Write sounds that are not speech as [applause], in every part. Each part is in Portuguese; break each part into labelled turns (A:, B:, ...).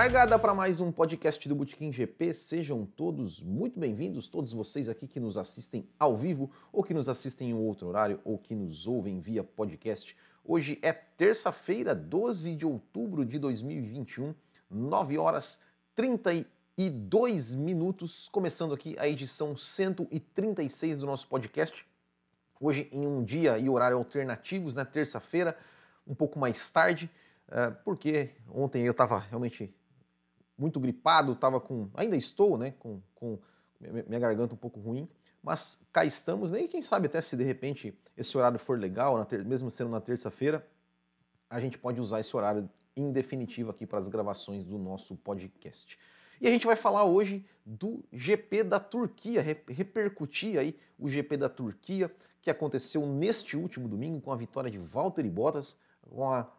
A: Largada para mais um podcast do Botequim GP. Sejam todos muito bem-vindos, todos vocês aqui que nos assistem ao vivo, ou que nos assistem em outro horário, ou que nos ouvem via podcast. Hoje é terça-feira, 12 de outubro de 2021, 9 horas 32 minutos, começando aqui a edição 136 do nosso podcast. Hoje em um dia e horário alternativos, na né? terça-feira, um pouco mais tarde. É, porque ontem eu estava realmente muito gripado, estava com, ainda estou, né, com, com minha garganta um pouco ruim, mas cá estamos, né, e quem sabe até se de repente esse horário for legal, mesmo sendo na terça-feira, a gente pode usar esse horário em definitivo aqui para as gravações do nosso podcast. E a gente vai falar hoje do GP da Turquia, repercutir aí o GP da Turquia, que aconteceu neste último domingo com a vitória de Valtteri Bottas, com a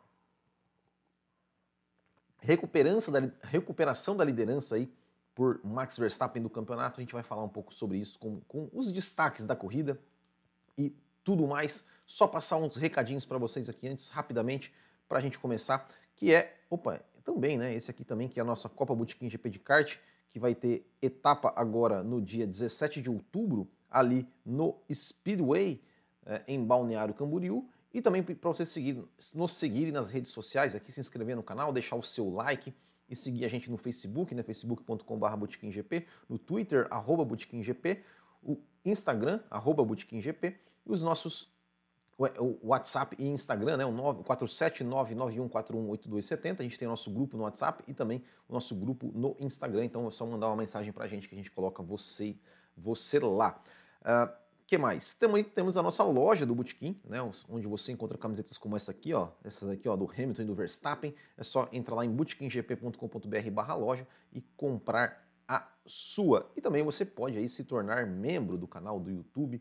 A: recuperação da, recuperação da liderança aí por Max Verstappen do campeonato. A gente vai falar um pouco sobre isso com, com os destaques da corrida e tudo mais. Só passar uns recadinhos para vocês aqui antes, rapidamente, para a gente começar, que é, opa, também, né? Esse aqui também, que é a nossa Copa Botequim GP de kart, que vai ter etapa agora no dia 17 de outubro, ali no Speedway, é, em Balneário Camboriú. E também para você seguir, nos seguir nas redes sociais, aqui se inscrever no canal, deixar o seu like e seguir a gente no Facebook, né, facebook.com.br botequimgp, no Twitter, arroba botequimgp, o Instagram, arroba botequimgp, e os nossos o WhatsApp e Instagram, né, o 47991418270, a gente tem nosso grupo no WhatsApp e também o nosso grupo no Instagram, então é só mandar uma mensagem para a gente que a gente coloca você, você lá. Uh, que mais? Também temos a nossa loja do Botequim, né, onde você encontra camisetas como essa aqui, ó, essas aqui, ó, do Hamilton e do Verstappen. É só entrar lá em botequimgp.com.br loja e comprar a sua. E também você pode aí se tornar membro do canal do YouTube.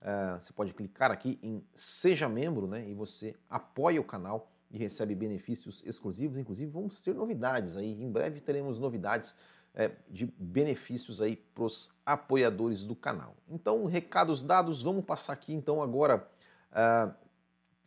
A: Uh, você pode clicar aqui em Seja Membro, né, e você apoia o canal e recebe benefícios exclusivos. Inclusive, vamos ter novidades aí. Em breve teremos novidades é, de benefícios aí para os apoiadores do canal. Então, recados dados, vamos passar aqui então agora uh,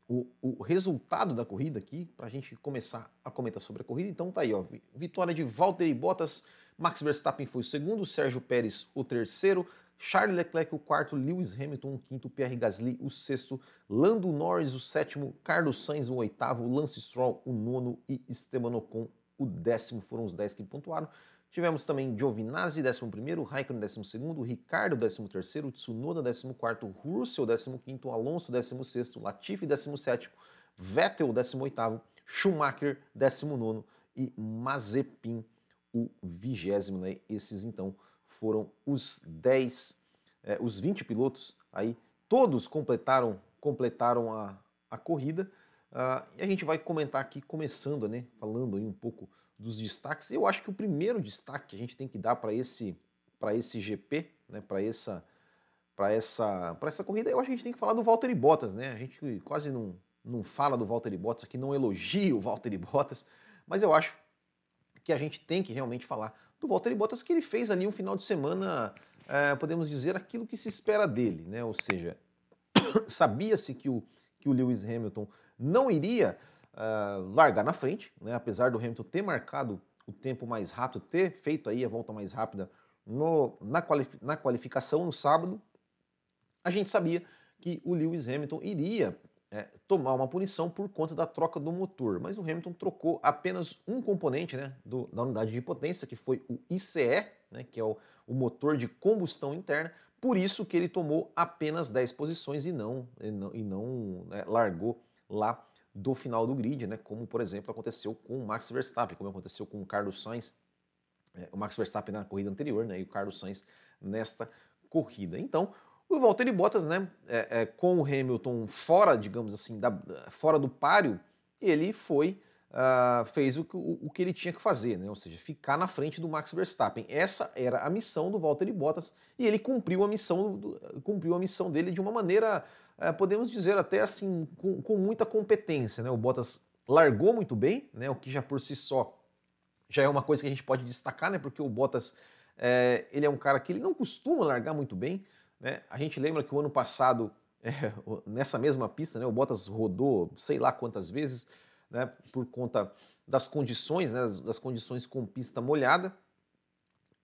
A: o, o, resultado da corrida aqui, para a gente começar a comentar sobre a corrida. Então tá aí, ó, vitória de Valtteri Bottas, Max Verstappen foi o segundo, Sérgio Pérez o terceiro, Charles Leclerc o quarto, Lewis Hamilton o quinto, Pierre Gasly o sexto, Lando Norris o sétimo, Carlos Sainz o oitavo, Lance Stroll o nono e Esteban Ocon o décimo, foram os dez que pontuaram. Tivemos também Giovinazzi, 11 Raikkonen, 12 Ricardo, 13º, Tsunoda, 14º, Russell, 15º, Alonso, 16º, Latifi, 17º, Vettel, 18º, Schumacher, 19º e Mazepin, o vigésimo. Né? Esses, então, foram os 10, é, os 20 pilotos aí, todos completaram, completaram a, a corrida. Uh, e a gente vai comentar aqui, começando, né, falando aí um pouco dos destaques. Eu acho que o primeiro destaque que a gente tem que dar para esse, esse GP, né, para essa, essa, essa corrida, eu acho que a gente tem que falar do Valtteri Bottas. Né? A gente quase não, não fala do Valtteri Bottas aqui, não elogia o Valtteri Bottas, mas eu acho que a gente tem que realmente falar do Valtteri Bottas, que ele fez ali um final de semana, é, podemos dizer, aquilo que se espera dele, né? ou seja, [coughs] sabia-se que o, que o Lewis Hamilton não iria uh, largar na frente, né? apesar do Hamilton ter marcado o tempo mais rápido, ter feito aí a volta mais rápida no, na, na qualificação no sábado, a gente sabia que o Lewis Hamilton iria é, tomar uma punição por conta da troca do motor, mas o Hamilton trocou apenas um componente né, do, da unidade de potência, que foi o ICE, né, que é o, o, motor de combustão interna, por isso que ele tomou apenas 10 posições e não, e não, e não né, largou lá do final do grid, né? como por exemplo aconteceu com o Max Verstappen, como aconteceu com o Carlos Sainz, é, o Max Verstappen na corrida anterior né? e o Carlos Sainz nesta corrida. Então, o Valtteri Bottas, né, é, é, com o Hamilton fora, digamos assim, da, fora do páreo, ele foi uh, fez o, o, o, que ele tinha que fazer, né? ou seja, ficar na frente do Max Verstappen. Essa era a missão do Valtteri Bottas e ele cumpriu a missão, do, cumpriu a missão dele de uma maneira é, podemos dizer até assim, com, com, muita competência. Né? O Bottas largou muito bem, né? o que já por si só já é uma coisa que a gente pode destacar, né? porque o Bottas é, ele é um cara que ele não costuma largar muito bem. Né? A gente lembra que o ano passado, [laughs] é, nessa mesma pista, né? o Bottas rodou sei lá quantas vezes, né? por conta das condições, né, das condições com pista molhada.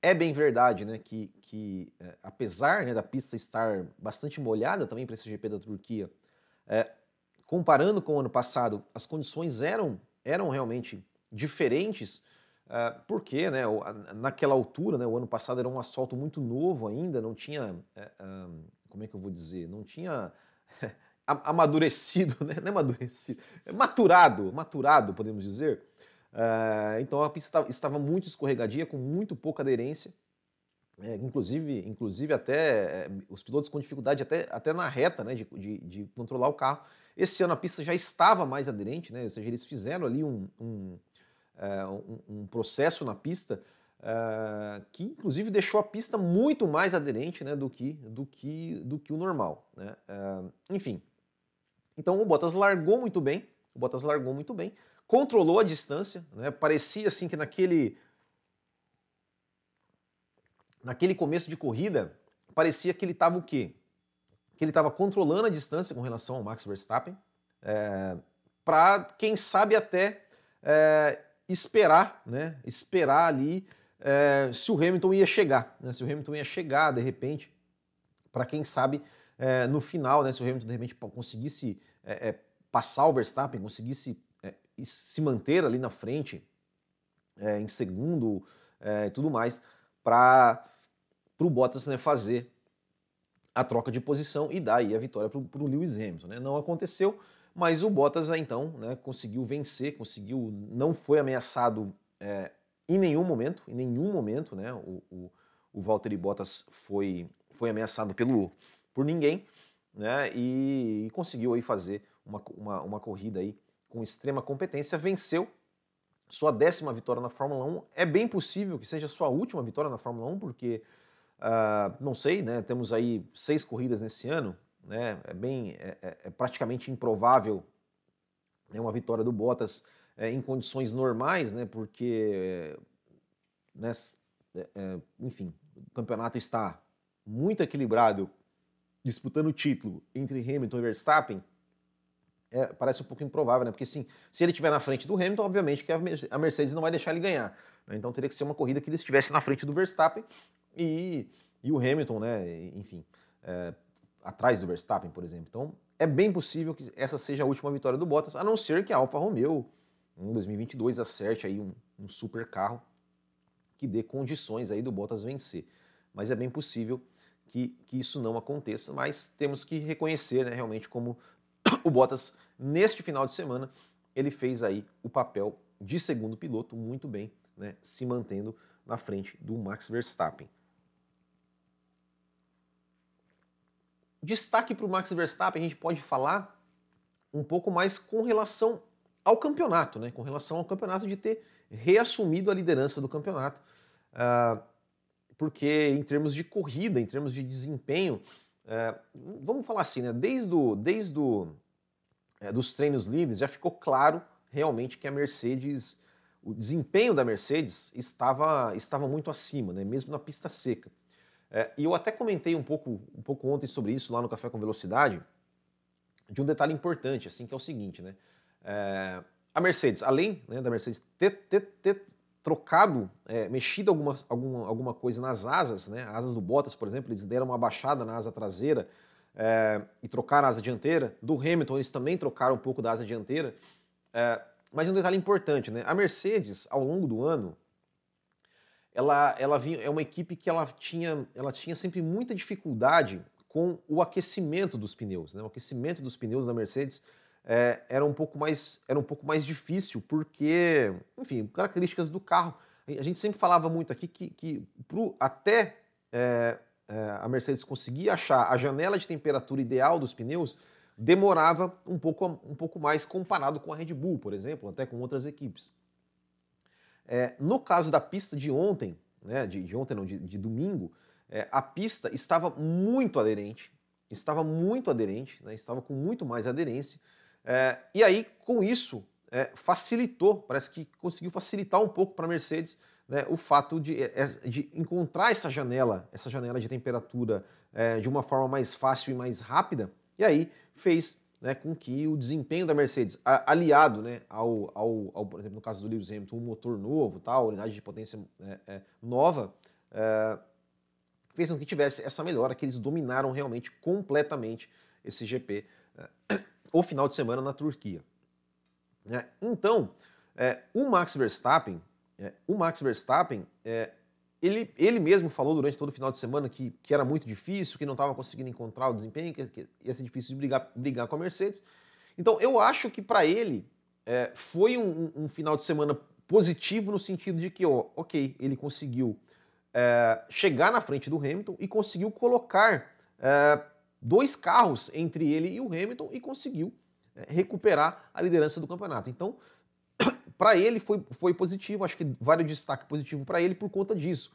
A: É bem verdade né, que, que é, apesar né, da pista estar bastante molhada também para esse GP da Turquia, é, comparando com o ano passado, as condições eram, eram realmente diferentes, é, porque né, naquela altura, né, o ano passado era um asfalto muito novo ainda, não tinha, é, como é que eu vou dizer, não tinha [laughs] amadurecido, [laughs] né? não é amadurecido, é maturado, maturado, podemos dizer, Uh, então a pista estava muito escorregadia, com muito pouca aderência. É, inclusive, inclusive até é, os pilotos com dificuldade até, até na reta né, de, de, de, controlar o carro. Esse ano a pista já estava mais aderente, né, ou seja, eles fizeram ali um, um, é, um, um processo na pista uh, que inclusive deixou a pista muito mais aderente né, do, que, do, que, do que o normal. Né? Uh, enfim, então o Bottas largou muito bem, o Bottas largou muito bem, controlou a distância, né? parecia assim que naquele naquele começo de corrida, parecia que ele estava o quê? Que ele estava controlando a distância com relação ao Max Verstappen, é, para quem sabe até é, esperar, né? Esperar ali é, se o Hamilton ia chegar, né? Se o Hamilton ia chegar de repente, para quem sabe é, no final, né? Se o Hamilton de repente conseguisse é, é, passar o Verstappen, conseguisse e se manter ali na frente, é, em segundo é, e tudo mais, para o Bottas né, fazer a troca de posição e dar aí a vitória para o Lewis Hamilton. Né? Não aconteceu, mas o Bottas então né, conseguiu vencer, conseguiu, não foi ameaçado é, em nenhum momento, em nenhum momento, né, o, o, o Valtteri Bottas foi, foi ameaçado pelo, por ninguém, né, e, e conseguiu aí fazer uma, uma, uma corrida aí com extrema competência, venceu sua décima vitória na Fórmula 1. É bem possível que seja sua última vitória na Fórmula 1, porque, uh, não sei, né, temos aí seis corridas nesse ano, né, é, bem, é, é, é praticamente improvável né, uma vitória do Bottas é, em condições normais, né, porque, né, é, é, enfim, o campeonato está muito equilibrado, disputando o título entre Hamilton e Verstappen, é, parece um pouco improvável, né? Porque sim, se ele estiver na frente do Hamilton, obviamente que a Mercedes não vai deixar ele ganhar. Né? Então teria que ser uma corrida que ele estivesse na frente do Verstappen e, e o Hamilton, né? Enfim, é, atrás do Verstappen, por exemplo. Então é bem possível que essa seja a última vitória do Bottas, a não ser que a Alfa Romeo em 2022 acerte aí um, um super carro que dê condições aí do Bottas vencer. Mas é bem possível que, que isso não aconteça, mas temos que reconhecer né, realmente como [coughs] o Bottas, neste final de semana, ele fez aí o papel de segundo piloto muito bem, né, se mantendo na frente do Max Verstappen. Destaque para o Max Verstappen, a gente pode falar um pouco mais com relação ao campeonato, né, com relação ao campeonato de ter reassumido a liderança do campeonato. Uh, porque em termos de corrida, em termos de desempenho, é, vamos falar assim, né? Desde, o, desde o, é, dos treinos livres já ficou claro realmente que a Mercedes, o desempenho da Mercedes estava, estava muito acima, né? mesmo na pista seca. É, e eu até comentei um pouco, um pouco ontem sobre isso lá no Café com Velocidade, de um detalhe importante, assim, que é o seguinte, né? É, a Mercedes, além né, da Mercedes ter, ter, ter trocado, é, mexido alguma, alguma, alguma coisa nas asas, né? Asas do Bottas, por exemplo, eles deram uma baixada na asa traseira é, e trocaram a asa dianteira. Do Hamilton, eles também trocaram um pouco da asa dianteira. É, mas um detalhe importante, né? A Mercedes, ao longo do ano, ela, ela vinha, é uma equipe que ela tinha, ela tinha sempre muita dificuldade com o aquecimento dos pneus. Né? O aquecimento dos pneus da Mercedes é, era, um pouco mais, era um pouco mais difícil, porque, enfim, características do carro. A gente sempre falava muito aqui que, que pro, até é, é, a Mercedes conseguir achar a janela de temperatura ideal dos pneus, demorava um pouco, um pouco mais comparado com a Red Bull, por exemplo, até com outras equipes. É, no caso da pista de ontem, né, de, de ontem não, de, de domingo, é, a pista estava muito aderente, estava muito aderente, né, estava com muito mais aderência, é, e aí, com isso, é, facilitou, parece que conseguiu facilitar um pouco para a Mercedes né, o fato de, é, é, de, encontrar essa janela, essa janela de temperatura é, de uma forma mais fácil e mais rápida, e aí fez né, com que o desempenho da Mercedes, aliado né, ao, ao, ao, por exemplo, no caso do Lewis Hamilton, um motor novo, tal, unidade de potência é, nova, fez com que tivesse essa melhora, que eles dominaram realmente completamente esse GP o final de semana na Turquia. Né. Então, é, o Max Verstappen, é, o Max Verstappen, ele, ele mesmo falou durante todo o final de semana que, que era muito difícil, que não estava conseguindo encontrar o desempenho, que, que, ia ser difícil de brigar, brigar com a Mercedes. Então eu acho que para ele é, foi um, um, final de semana positivo no sentido de que, ó, ok, ele conseguiu é, chegar na frente do Hamilton e conseguiu colocar é, dois carros entre ele e o Hamilton e conseguiu é, recuperar a liderança do campeonato. Então [coughs] para ele foi, foi positivo, acho que vale o destaque positivo para ele por conta disso.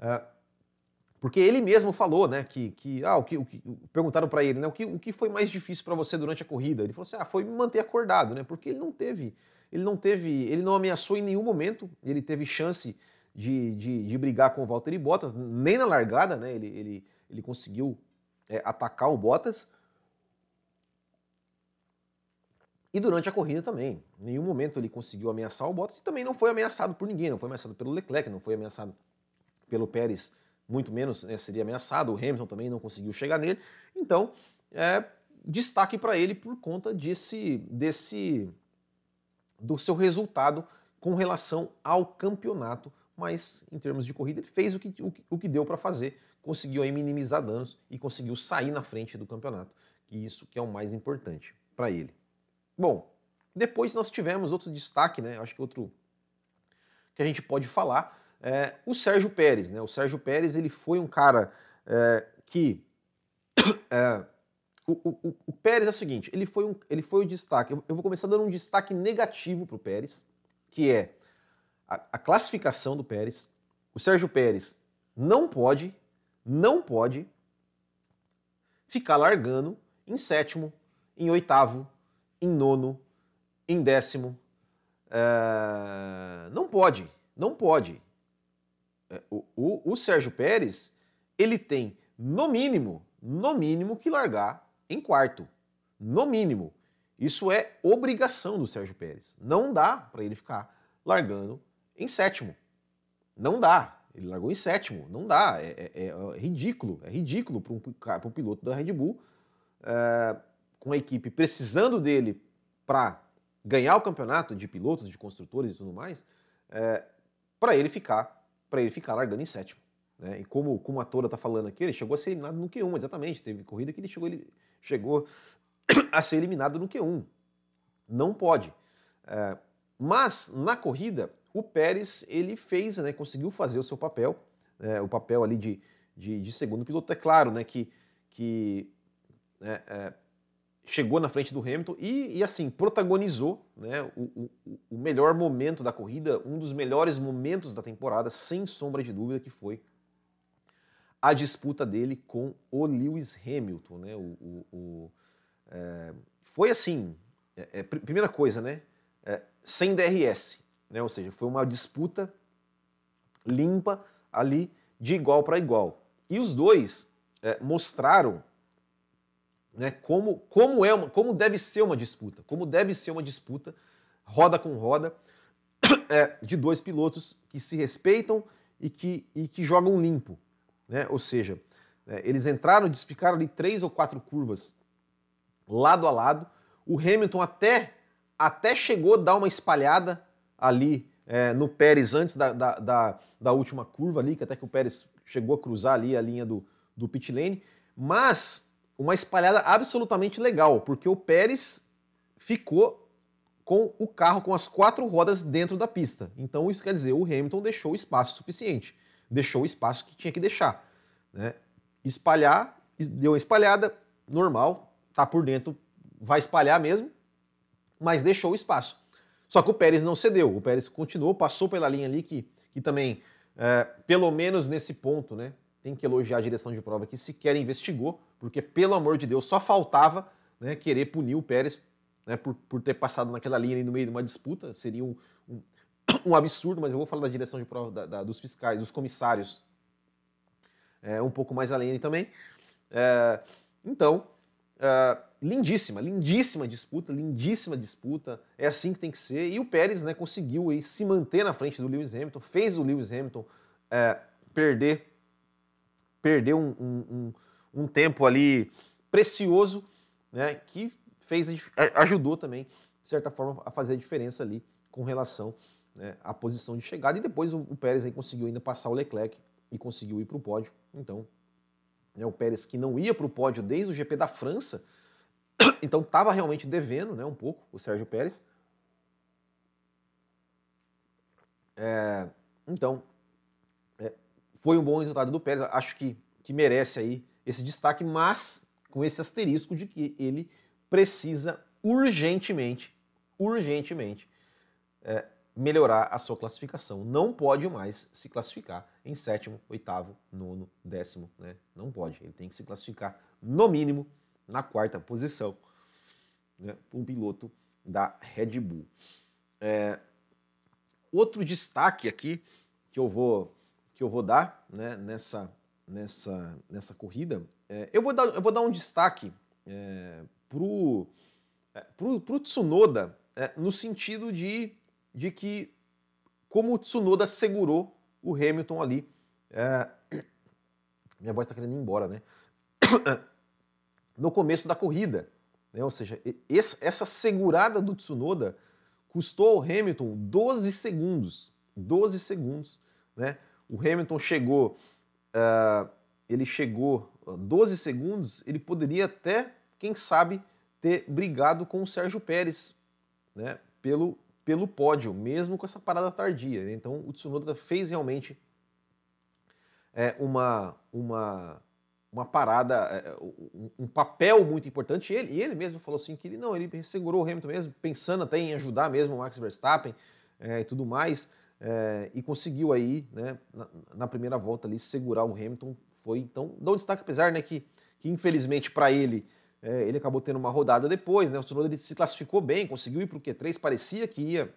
A: É, porque ele mesmo falou, né, que, que, ah, o que, o que perguntaram para ele, né, o que, o que foi mais difícil para você durante a corrida? Ele falou assim, ah, foi me manter acordado, né, porque ele não teve, ele não teve, ele não ameaçou em nenhum momento, ele teve chance de, de, de brigar com o Valtteri Bottas, nem na largada, né, ele, ele, ele conseguiu é, atacar o Bottas, E durante a corrida também. Em nenhum momento ele conseguiu ameaçar o Bottas e também não foi ameaçado por ninguém. Não foi ameaçado pelo Leclerc, não foi ameaçado pelo Pérez, muito menos né, seria ameaçado. O Hamilton também não conseguiu chegar nele. Então, é, destaque para ele por conta desse, desse do seu resultado com relação ao campeonato. Mas em termos de corrida, ele fez o que, o, o que deu para fazer, conseguiu aí minimizar danos e conseguiu sair na frente do campeonato. E isso que é o mais importante para ele. Bom, depois nós tivemos outro destaque, né? Acho que outro que a gente pode falar, é o Sérgio Pérez, né? O Sérgio Pérez ele foi um cara é, que [coughs] é, o, o, o, Pérez é o seguinte, ele foi, um, ele foi o destaque. Eu, eu vou começar dando um destaque negativo para o Pérez, que é a, a classificação do Pérez. O Sérgio Pérez não pode, não pode ficar largando em sétimo, em oitavo, em nono, em décimo. É, não pode, não pode. É, o, o, o Sérgio Pérez, ele tem, no mínimo, no mínimo, que largar em quarto. No mínimo. Isso é obrigação do Sérgio Pérez. Não dá para ele ficar largando em sétimo. Não dá. Ele largou em sétimo. Não dá. É, é, é ridículo. É ridículo para um, um, piloto da Red Bull. É, com a equipe precisando dele para ganhar o campeonato de pilotos, de construtores e tudo mais, é, para ele ficar para ele ficar largando em sétimo. Né? E como, como a Tora está falando aqui, ele chegou a ser eliminado no Q1, exatamente. Teve corrida que ele chegou, ele chegou [coughs] a ser eliminado no Q1. Não pode. É, mas na corrida, o Pérez ele fez, né, conseguiu fazer o seu papel, é, o papel ali de, de, de, segundo piloto. É claro né, que, que né, é, chegou na frente do Hamilton e, e assim, protagonizou né, o, o, o, melhor momento da corrida, um dos melhores momentos da temporada, sem sombra de dúvida, que foi a disputa dele com o Lewis Hamilton. Né, o, o é, foi assim, é, é, primeira coisa, né, é, sem DRS, né, ou seja, foi uma disputa limpa ali de igual para igual. E os dois é, mostraram né, como, como, é uma, como deve ser uma disputa, como deve ser uma disputa, roda com roda, [coughs] é, de dois pilotos que se respeitam e que, e que jogam limpo. Né? Ou seja, é, eles entraram, ficaram ali três ou quatro curvas lado a lado. O Hamilton até, até chegou a dar uma espalhada ali é, no Pérez antes da, da, da, da, última curva ali, que até que o Pérez chegou a cruzar ali a linha do, do pit lane. Mas uma espalhada absolutamente legal, porque o Pérez ficou com o carro com as quatro rodas dentro da pista. Então isso quer dizer, o Hamilton deixou espaço suficiente, deixou o espaço que tinha que deixar. Né? Espalhar, deu uma espalhada, normal, tá por dentro, vai espalhar mesmo, mas deixou o espaço. Só que o Pérez não cedeu, o Pérez continuou, passou pela linha ali que, que também, é, pelo menos nesse ponto, né, tem que elogiar a direção de prova que sequer investigou, porque, pelo amor de Deus, só faltava né, querer punir o Pérez né, por, por ter passado naquela linha no meio de uma disputa. Seria um, um, [coughs] um, absurdo, mas eu vou falar da direção de prova da, da, dos fiscais, dos comissários, é, um pouco mais além também. É, então, Uh, lindíssima, lindíssima disputa, lindíssima disputa. É assim que tem que ser. E o Pérez né, conseguiu aí, se manter na frente do Lewis Hamilton, fez o Lewis Hamilton uh, perder, perder um, um, um, um, tempo ali precioso, né, que fez, ajudou também, de certa forma, a fazer a diferença ali com relação né, à posição de chegada. E depois o, o Pérez aí conseguiu ainda passar o Leclerc e conseguiu ir para o pódio. Então, né, o Pérez que não ia para o pódio desde o GP da França, [coughs] então estava realmente devendo né, um pouco o Sérgio Pérez. É, então, é, foi um bom resultado do Pérez, acho que, que merece aí esse destaque, mas com esse asterisco de que ele precisa urgentemente, urgentemente, é, melhorar a sua classificação. Não pode mais se classificar em sétimo, oitavo, nono, décimo. Né? Não pode. Ele tem que se classificar, no mínimo, na quarta posição. Né? Um piloto da Red Bull. É, outro destaque aqui que eu vou, que eu vou dar né, nessa, nessa, nessa corrida, é, eu, vou dar, eu vou dar um destaque é, pro, é, pro, pro Tsunoda é, no sentido de de que como o Tsunoda segurou o Hamilton ali. É... Minha voz está querendo ir embora, né? [coughs] No começo da corrida. Né? Ou seja, essa segurada do Tsunoda custou ao Hamilton 12 segundos. 12 segundos. Né? O Hamilton chegou. Uh, ele chegou 12 segundos, ele poderia até, quem sabe, ter brigado com o Sérgio Pérez né, pelo, pelo pódio, mesmo com essa parada tardia. Né? Então o Tsunoda fez realmente é, uma, uma, uma parada, é, um papel muito importante. E ele, e ele mesmo falou assim que ele não, ele segurou o Hamilton mesmo, pensando até em ajudar mesmo o Max Verstappen é, e tudo mais. É, e conseguiu aí, né, na, na, primeira volta ali, segurar o Hamilton. Foi então, dá um destaque, apesar né, que, que infelizmente para ele é, ele acabou tendo uma rodada depois, né? O Tsunoda se classificou bem, conseguiu ir para o Q3, parecia que ia,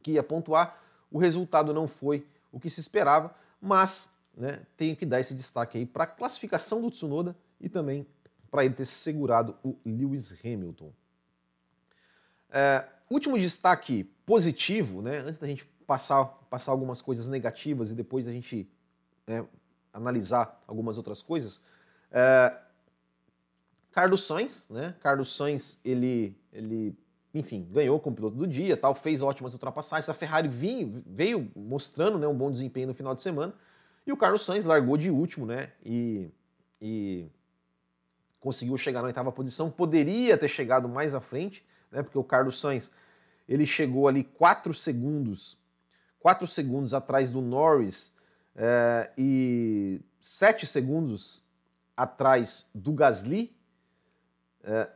A: que ia pontuar. O resultado não foi o que se esperava, mas né, tenho que dar esse destaque aí para a classificação do Tsunoda e também para ele ter segurado o Lewis Hamilton. É, último destaque positivo, né, antes da gente passar, passar algumas coisas negativas e depois a gente né, analisar algumas outras coisas. É, Carlos Sainz, né? Carlos Sainz, ele, ele, enfim, ganhou como piloto do dia, tal, fez ótimas ultrapassagens. A Ferrari veio mostrando né, um bom desempenho no final de semana. E o Carlos Sainz largou de último, né? E, e conseguiu chegar na oitava posição. Poderia ter chegado mais à frente, né? Porque o Carlos Sainz ele chegou ali 4 segundos, 4 segundos atrás do Norris é, e 7 segundos atrás do Gasly,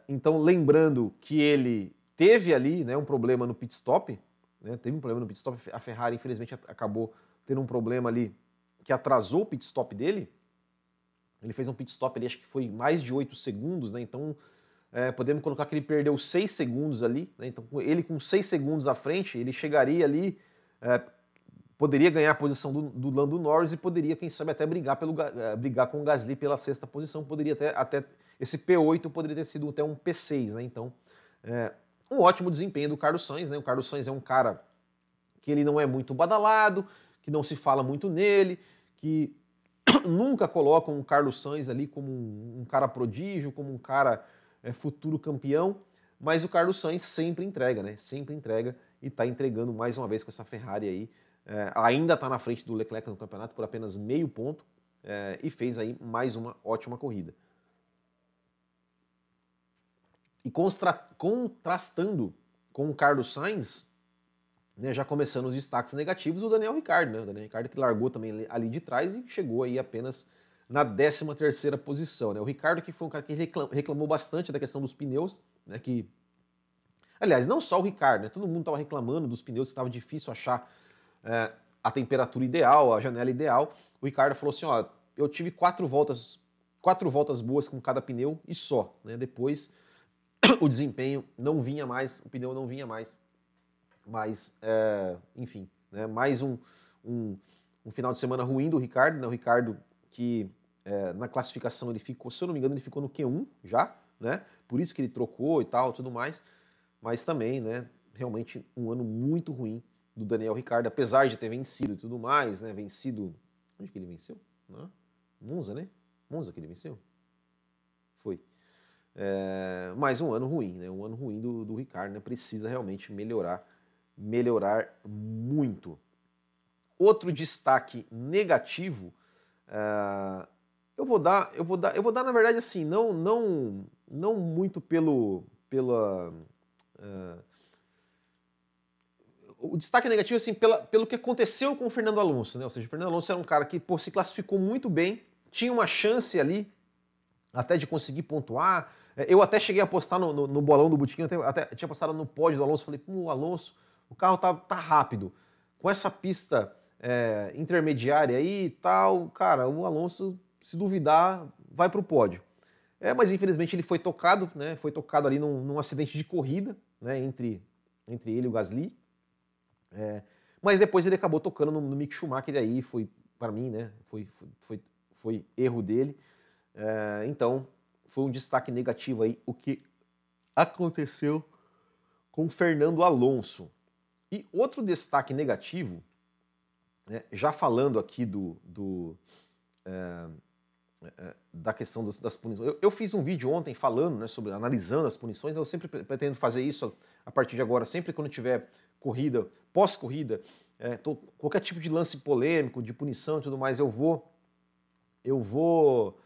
A: então, lembrando que ele teve ali né, um problema no pit stop, né, teve um problema no pit stop, a Ferrari infelizmente acabou tendo um problema ali que atrasou o pit stop dele. Ele fez um pit stop ali, acho que foi mais de 8 segundos, né, então é, podemos colocar que ele perdeu 6 segundos ali, né, então ele com 6 segundos à frente, ele chegaria ali, é, poderia ganhar a posição do, do Lando Norris e poderia, quem sabe, até brigar, pelo, é, brigar com o Gasly pela sexta posição, poderia até, até esse P8 poderia ter sido até um P6, né? Então, é, um ótimo desempenho do Carlos Sainz, né? O Carlos Sainz é um cara que ele não é muito badalado, que não se fala muito nele, que [coughs] nunca colocam o Carlos Sainz ali como um, um cara prodígio, como um cara é, futuro campeão, mas o Carlos Sainz sempre entrega, né? Sempre entrega e está entregando mais uma vez com essa Ferrari aí. É, ainda está na frente do Leclerc no campeonato por apenas meio ponto é, e fez aí mais uma ótima corrida. E contrastando com o Carlos Sainz, né, já começando os destaques negativos, o Daniel Ricciardo, né? O Daniel Ricciardo que largou também ali de trás e chegou aí apenas na 13 terceira posição, né? O Ricardo que foi um cara que reclamou bastante da questão dos pneus, né? Que, aliás, não só o Ricardo, né? Todo mundo estava reclamando dos pneus que estava difícil achar é, a temperatura ideal, a janela ideal. O Ricardo falou assim, ó, eu tive quatro voltas, quatro voltas boas com cada pneu e só, né? Depois [coughs] o desempenho não vinha mais, o pneu não vinha mais. Mas, é, enfim, né, mais um, um, um, final de semana ruim do Ricardo. Né, o Ricardo que é, na classificação ele ficou, se eu não me engano, ele ficou no Q1 já, né? Por isso que ele trocou e tal, tudo mais. Mas também, né? Realmente um ano muito ruim do Daniel Ricardo, apesar de ter vencido e tudo mais, né? Vencido. Onde que ele venceu? Não? Monza, né? Monza que ele venceu? É, mais um ano ruim, né? Um ano ruim do, do Ricardo, né? Precisa realmente melhorar, melhorar muito. Outro destaque negativo, uh, eu vou dar, eu vou dar, eu vou dar na verdade assim, não, não, não muito pelo, pela uh, o destaque negativo assim pela, pelo que aconteceu com o Fernando Alonso, né? Ou seja, o Fernando Alonso era um cara que pô, se classificou muito bem, tinha uma chance ali até de conseguir pontuar. É, eu até cheguei a postar no, no, no bolão do Botiquinho, até, até tinha postado no pódio do Alonso, falei, pô, Alonso, o carro tá, tá rápido. Com essa pista é, intermediária aí e tal, cara, o Alonso, se duvidar, vai para o pódio. É, mas infelizmente ele foi tocado, né? Foi tocado ali num, num acidente de corrida, né? Entre, entre ele e o Gasly. É, mas depois ele acabou tocando no, no Mick Schumacher e aí foi, para mim, né? Foi, foi, foi, foi erro dele. É, então, foi um destaque negativo aí o que aconteceu com Fernando Alonso. E outro destaque negativo né, já falando aqui do, do é, é, da questão das, das punições, eu, eu, fiz um vídeo ontem falando, né, sobre analisando as punições. Eu sempre pretendo fazer isso a partir de agora, sempre quando tiver corrida, pós-corrida, é, qualquer tipo de lance polêmico, de punição e tudo mais, eu vou, eu vou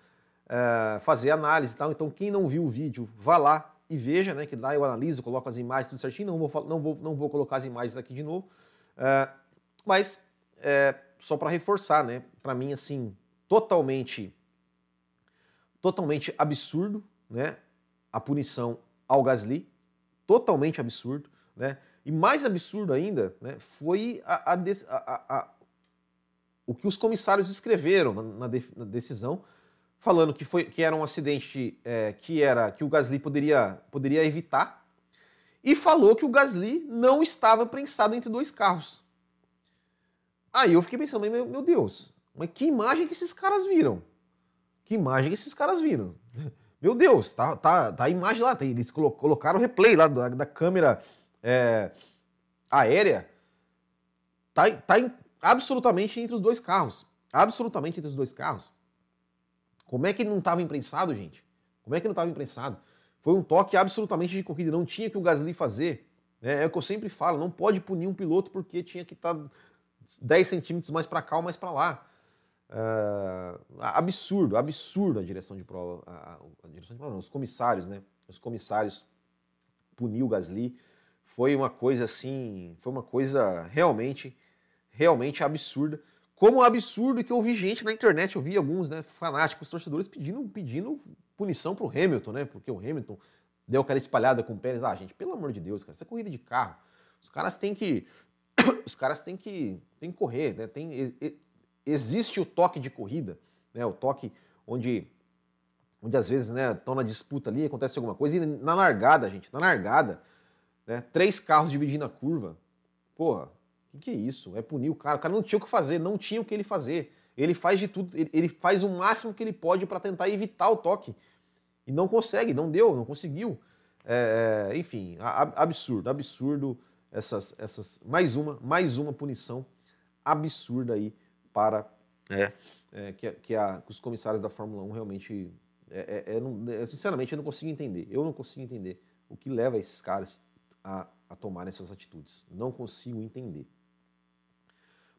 A: é, fazer análise e tal. Então, quem não viu o vídeo, vá lá e veja, né, que lá eu analiso, coloco as imagens tudo certinho. Não vou, não vou, não vou colocar as imagens aqui de novo, é, mas é, só para reforçar, né? Para mim, assim, totalmente, totalmente absurdo, né? A punição ao Gasly, totalmente absurdo, né? E mais absurdo ainda, né? Foi a, a, a, o que os comissários escreveram na, na, na, decisão, falando que foi que era um acidente é, que era que o Gasly poderia poderia evitar e falou que o Gasly não estava prensado entre dois carros. Aí eu fiquei pensando, meu, meu Deus, mas que imagem que esses caras viram? Que imagem que esses caras viram? [laughs] Meu Deus, tá, tá, tá a imagem lá, tem, eles colocaram o replay lá da, da câmera é, aérea. Tá, tá absolutamente entre os dois carros. Absolutamente entre os dois carros. Como é que não estava imprensado, gente? Como é que não estava imprensado? Foi um toque absolutamente de corrida, não tinha que o Gasly fazer. É, é o que eu sempre falo, não pode punir um piloto porque tinha que estar tá 10 centímetros mais para cá ou mais para lá. Uh, absurdo, absurdo a direção de prova. A, a, direção de prova não, os comissários, né? Os comissários puniu o Gasly. Foi uma coisa assim, foi uma coisa realmente, realmente absurda. Como absurdo que eu vi gente na internet, eu vi alguns né, fanáticos, torcedores pedindo, pedindo punição para o Hamilton, né? Porque o Hamilton deu aquela espalhada com o Pérez. Ah, gente, pelo amor de Deus, cara, isso é corrida de carro. Os caras têm que [coughs] os caras têm que, têm que correr, né? Tem, existe o toque de corrida, né? O toque onde, onde às vezes né, estão na disputa ali, acontece alguma coisa, e na largada, gente, na largada, né, três carros dividindo a curva. Porra, que, que, é isso? É punir o cara. O cara não tinha o que fazer, não tinha o que ele fazer. Ele faz de tudo, ele, ele faz o máximo que ele pode para tentar evitar o toque. E não consegue, não deu, não conseguiu. É, é enfim, absurdo, absurdo essas, essas mais uma, mais uma punição absurda aí para é, é, que, que, a, que, os comissários da Fórmula 1 realmente, é, é, é não, é, sinceramente, eu não consigo entender. Eu não consigo entender o que leva esses caras a, a essas atitudes. Não consigo entender.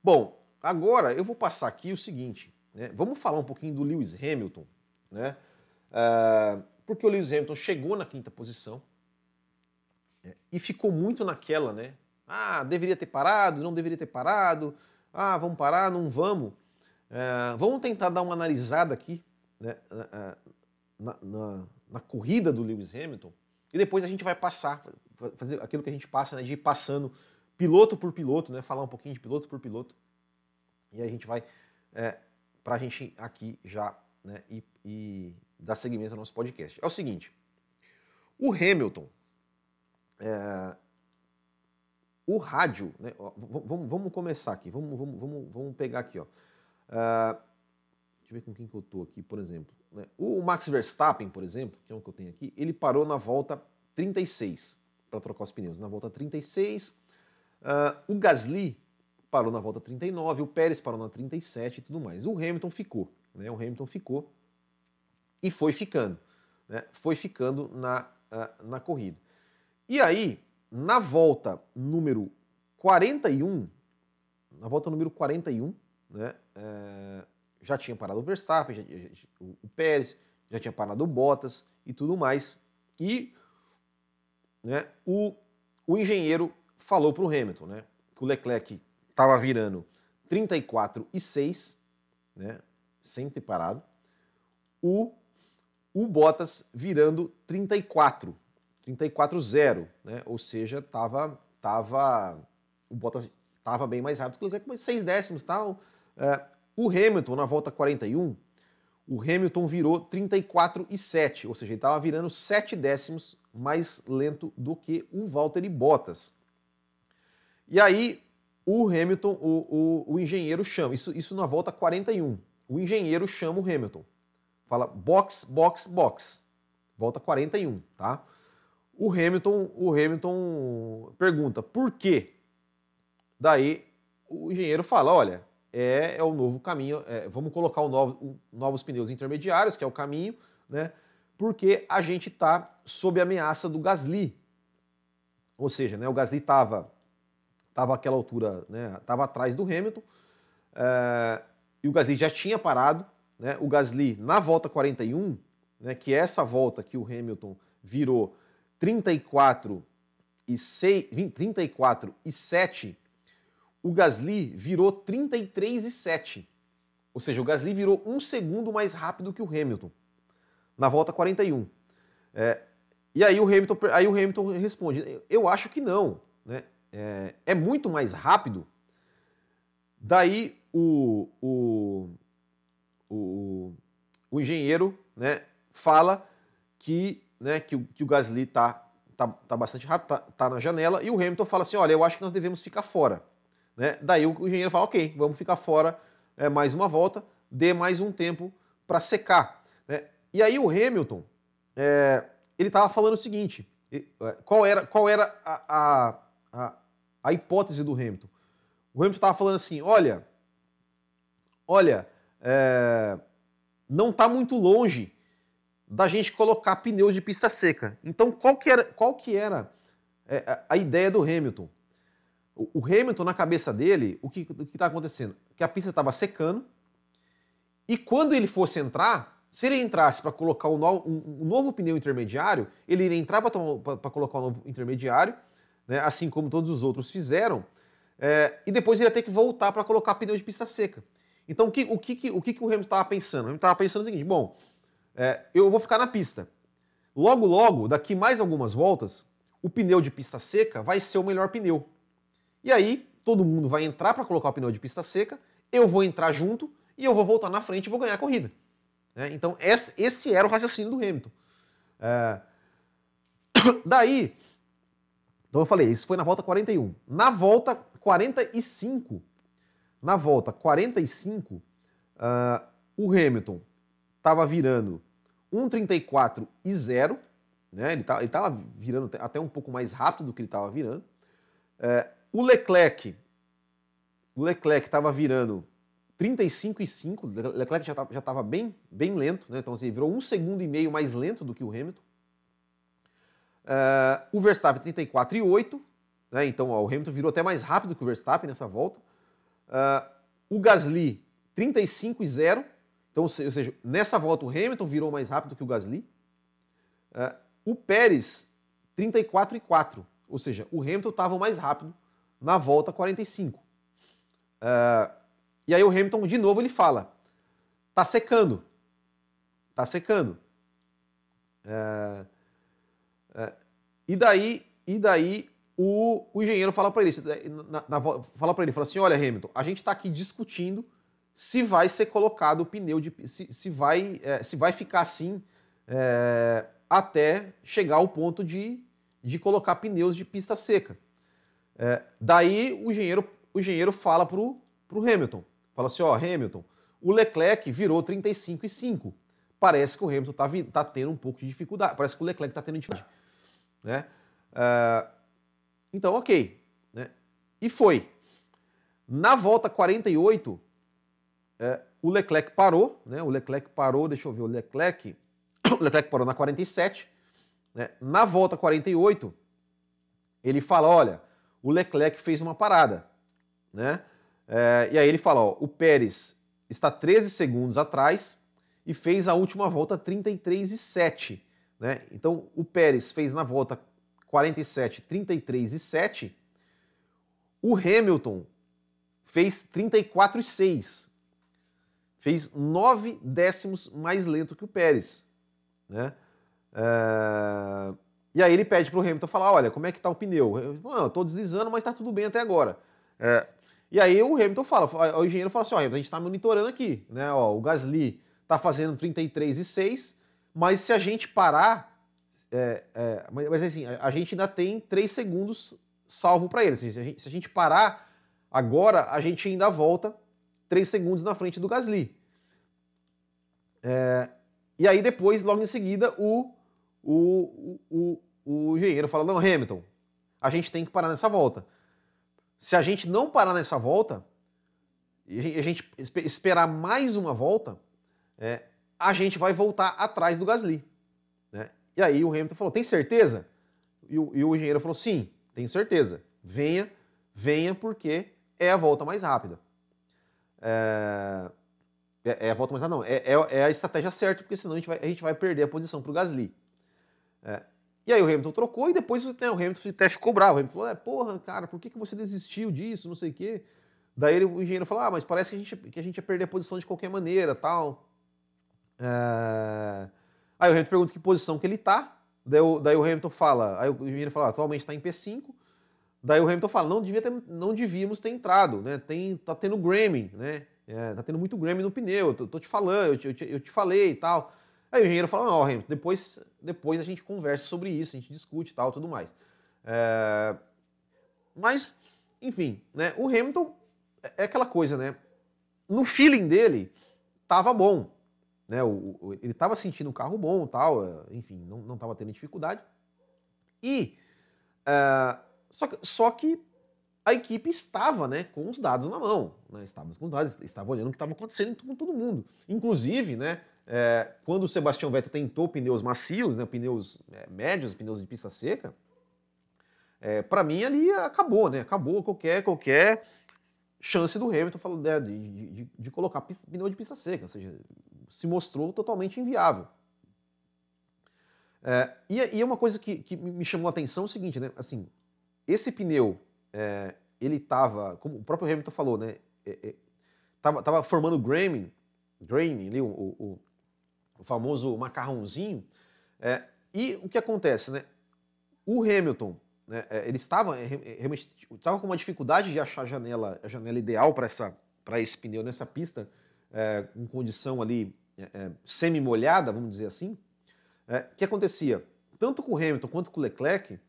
A: Bom, agora eu vou passar aqui o seguinte. Né? Vamos falar um pouquinho do Lewis Hamilton, né? Uh, porque o Lewis Hamilton chegou na quinta posição, é, e ficou muito naquela, né? Ah, deveria ter parado, não deveria ter parado. Ah, vamos parar, não vamos. É, vamos tentar dar uma analisada aqui né, na, na, na, corrida do Lewis Hamilton e depois a gente vai passar, fazer aquilo que a gente passa, né, de ir passando piloto por piloto, né, falar um pouquinho de piloto por piloto. E a gente vai, é, para a gente aqui já né, e, e dar seguimento ao nosso podcast. É o seguinte, o Hamilton, é, o rádio, né, vamos, começar aqui, vamos, vamos, vamos, pegar aqui. Ó. É, Deixa eu ver com quem que eu tô aqui, por exemplo. Né? O Max Verstappen, por exemplo, que é o que eu tenho aqui, ele parou na volta 36 para trocar os pneus. Na volta 36, uh, o Gasly parou na volta 39, o Pérez parou na 37 e tudo mais. O Hamilton ficou, né? O Hamilton ficou e foi ficando, né? Foi ficando na, uh, na corrida. E aí, na volta número 41, na volta número 41, né? Uh, já tinha parado o Verstappen, já, já, o Pérez, já tinha parado o Bottas e tudo mais. E né, o, o engenheiro falou para o Hamilton né, que o Leclerc estava virando 34 e 6, né, sem ter parado, o, o Bottas virando 34, 34-0, né, ou seja, tava, tava, o Bottas estava bem mais rápido que o Leclerc, mas 6 décimos tal. É, o Hamilton, na volta 41, o Hamilton virou 34 e 7, ou seja, ele estava virando 7 décimos mais lento do que o Valtteri Bottas. E aí o Hamilton, o, o, o engenheiro chama, isso, isso na volta 41, o engenheiro chama o Hamilton, fala box, box, box, volta 41, tá? O Hamilton, o Hamilton pergunta por quê? Daí o engenheiro fala, olha, é, é o novo caminho, é, vamos colocar o novo, o, novos pneus intermediários, que é o caminho, né? porque a gente está sob ameaça do Gasly. Ou seja, né, o Gasly estava tava àquela altura, estava né, atrás do Hamilton, é, e o Gasly já tinha parado. Né, o Gasly, na volta 41, né, que é essa volta que o Hamilton virou 34 e, 6, 34 e 7, o Gasly virou 33 e 7. Ou seja, o Gasly virou um segundo mais rápido que o Hamilton na volta 41. É, e aí o, Hamilton, aí o Hamilton responde: Eu acho que não. Né? É, é muito mais rápido. Daí o, o, o, o engenheiro né, fala que, né, que, o, que o Gasly está tá, tá bastante rápido, tá, tá, na janela, e o Hamilton fala assim: olha, eu acho que nós devemos ficar fora. Né? Daí o, o engenheiro fala: ok, vamos ficar fora é, mais uma volta, dê mais um tempo para secar. Né? E aí o Hamilton, é, ele estava falando o seguinte, é, qual era, qual era a, a, a hipótese do Hamilton? O Hamilton estava falando assim, olha, olha, é, não está muito longe da gente colocar pneus de pista seca. Então, qual que era, qual que era é, a ideia do Hamilton? O, Hamilton, na cabeça dele, o que está acontecendo? Que a pista estava secando e quando ele fosse entrar, se ele entrasse para colocar um novo, um novo, pneu intermediário, ele iria entrar para colocar um novo intermediário, né, assim como todos os outros fizeram, é, e depois ele ia ter que voltar para colocar pneu de pista seca. Então, o que o, que, o, que o Hamilton estava pensando? O Hamilton estava pensando o seguinte: bom, é, eu vou ficar na pista. Logo, logo, daqui mais algumas voltas, o pneu de pista seca vai ser o melhor pneu. E aí, todo mundo vai entrar para colocar o pneu de pista seca, eu vou entrar junto e eu vou voltar na frente e vou ganhar a corrida. Né? Então, esse, esse, era o raciocínio do Hamilton. É... [coughs] Daí, então eu falei, isso foi na volta 41. Na volta 45, na volta 45, uh, o Hamilton estava virando 1,34 e 0, né? ele estava tá, virando até um pouco mais rápido do que ele estava virando. Uh, o Leclerc, o Leclerc estava virando 35 e 5, Leclerc já estava bem, bem lento, né? então assim, virou um segundo e meio mais lento do que o Hamilton. Uh, o Verstappen 34 e 8, né? então ó, o Hamilton virou até mais rápido que o Verstappen nessa volta. Uh, o Gasly 35 e 0, então, ou seja, nessa volta o Hamilton virou mais rápido que o Gasly. Uh, o Pérez 34 e 4, ou seja, o Hamilton estava mais rápido na volta 45. Uh, e aí o Hamilton, de novo, ele fala: tá secando. Tá secando. É, é, e daí, e daí o, o engenheiro fala para ele, na, na, fala para ele, fala assim, olha Hamilton, a gente está aqui discutindo se vai ser colocado o pneu de, se, se vai, é, se vai ficar assim é, até chegar ao ponto de, de colocar pneus de pista seca. É, daí o engenheiro, o engenheiro fala pro, pro Hamilton, Fala assim, ó, Hamilton, o Leclerc virou 35 e 5. Parece que o Hamilton está tá tendo um pouco de dificuldade. Parece que o Leclerc está tendo dificuldade. Né? Uh, então, ok. Né? E foi. Na volta 48, é, o Leclerc parou, né? O Leclerc parou, deixa eu ver, o Leclerc, [coughs] o Leclerc parou na 47, né? Na volta 48, ele fala, olha, o Leclerc fez uma parada, né? É, e aí ele fala, ó, o Pérez está 13 segundos atrás e fez a última volta 33 e 7, né? Então o Pérez fez na volta 47 33 e 7, o Hamilton fez 34 e 6. Fez 9 décimos mais lento que o Pérez. Né? É... E aí ele pede para o Hamilton falar, olha, como é que está o pneu? Eu estou deslizando, mas está tudo bem até agora. É... E aí o Hamilton fala, o engenheiro fala assim, ó, a gente está monitorando aqui, né? Ó, o Gasly está fazendo 33 e 6, mas se a gente parar, é, é, mas assim, a, a, gente ainda tem 3 segundos salvo para ele. Se a, gente, se a gente parar, Agora a gente ainda volta 3 segundos na frente do Gasly. É, e aí depois, logo em seguida, o, o, o, o engenheiro fala, não, Hamilton, a gente tem que parar nessa volta. Se a gente não parar nessa volta, e a gente esperar mais uma volta, é, a gente vai voltar atrás do Gasly. Né? E aí o Hamilton falou, tem certeza? E o, e o engenheiro falou, sim, tenho certeza. Venha, venha porque é a volta mais rápida. É, é, é a volta mais rápida, não. É, é, é, a estratégia certa, porque senão a gente vai, a gente vai perder a posição para o Gasly. É, e aí o Hamilton trocou e depois né, o Hamilton até ficou bravo. O Hamilton falou: é, porra, cara, por que, que você desistiu disso? Não sei o quê. Daí o engenheiro falou: ah, mas parece que a, gente, que a gente ia perder a posição de qualquer maneira tal. É... Aí o Hamilton pergunta que posição que ele tá. Daí o, daí o Hamilton fala: aí o engenheiro fala: ah, atualmente está em P5. Daí o Hamilton fala, não, devia ter, não devíamos ter entrado, né? Tem, tá tendo Grammy, né? É, tá tendo muito Grammy no pneu, eu tô, tô te falando, eu te, eu, te, eu te, falei e tal. Aí o engenheiro fala, não, Hamilton, depois, depois a gente conversa sobre isso, a gente discute e tal, tudo mais. É... Mas, enfim, né? O Hamilton é, é aquela coisa, né? No feeling dele, tava bom, né? O, o, ele tava sentindo um carro bom tal, é, enfim, não, não tava tendo dificuldade. E... Uh, só que, só que a equipe estava né, com os dados na mão, né, estava com os dados, estava olhando o que estava acontecendo com todo mundo. Inclusive, né, é, quando o Sebastião Vettel tentou pneus macios, né, pneus é, médios, pneus de pista seca, é, para mim ali acabou, né, acabou qualquer, qualquer chance do Hamilton né, de, de, de, colocar pista, pneu de pista seca, ou seja, se mostrou totalmente inviável. É, e, e uma coisa que, que me chamou a atenção é o seguinte, né, assim, esse pneu, é, ele estava, como o próprio Hamilton falou, né? É, é, tava formando graining, graining ali, o, o, o famoso macarrãozinho. É, e o que acontece, né? O Hamilton, né, é, ele estava realmente estava com uma dificuldade de achar a janela, a janela ideal para esse pneu nessa pista, é, em condição ali é, semi-molhada, vamos dizer assim. O que acontecia? Tanto com o Hamilton quanto com o Leclerc,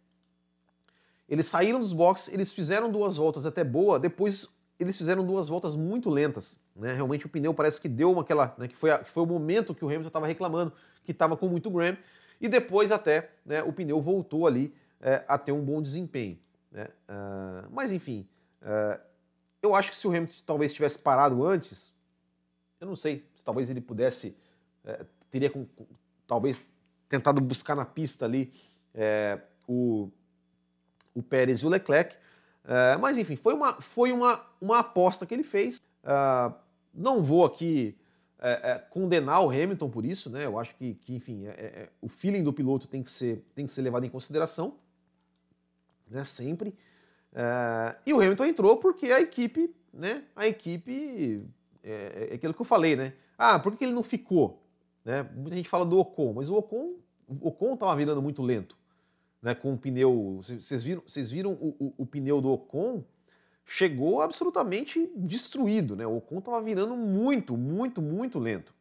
A: eles saíram dos boxes, eles fizeram duas voltas até boa, depois eles fizeram duas voltas muito lentas. Né? Realmente o pneu parece que deu uma aquela. Né, que, foi a, que foi o momento que o Hamilton estava reclamando, que estava com muito grime, e depois até né, o pneu voltou ali é, a ter um bom desempenho. Né? Uh, mas enfim, uh, eu acho que se o Hamilton talvez tivesse parado antes, eu não sei, se talvez ele pudesse, é, teria com, talvez tentado buscar na pista ali é, o o Pérez e o Leclerc. Uh, mas enfim, foi, uma, foi uma, uma aposta que ele fez. Uh, não vou aqui uh, condenar o Hamilton por isso, né? Eu acho que, que enfim, é, é, o feeling do piloto tem que ser, tem que ser levado em consideração, né? Sempre. e o Hamilton entrou porque a equipe, né? A equipe é, é aquilo que eu falei, né? Ah, por que ele não ficou? Né? Muita gente fala do Ocon, mas o Ocon, o Ocon estava virando muito lento né, com o pneu. Vocês viram, vocês viram o, o, o, pneu do Ocon? Chegou absolutamente destruído, né? O Ocon estava virando muito, muito, muito lento.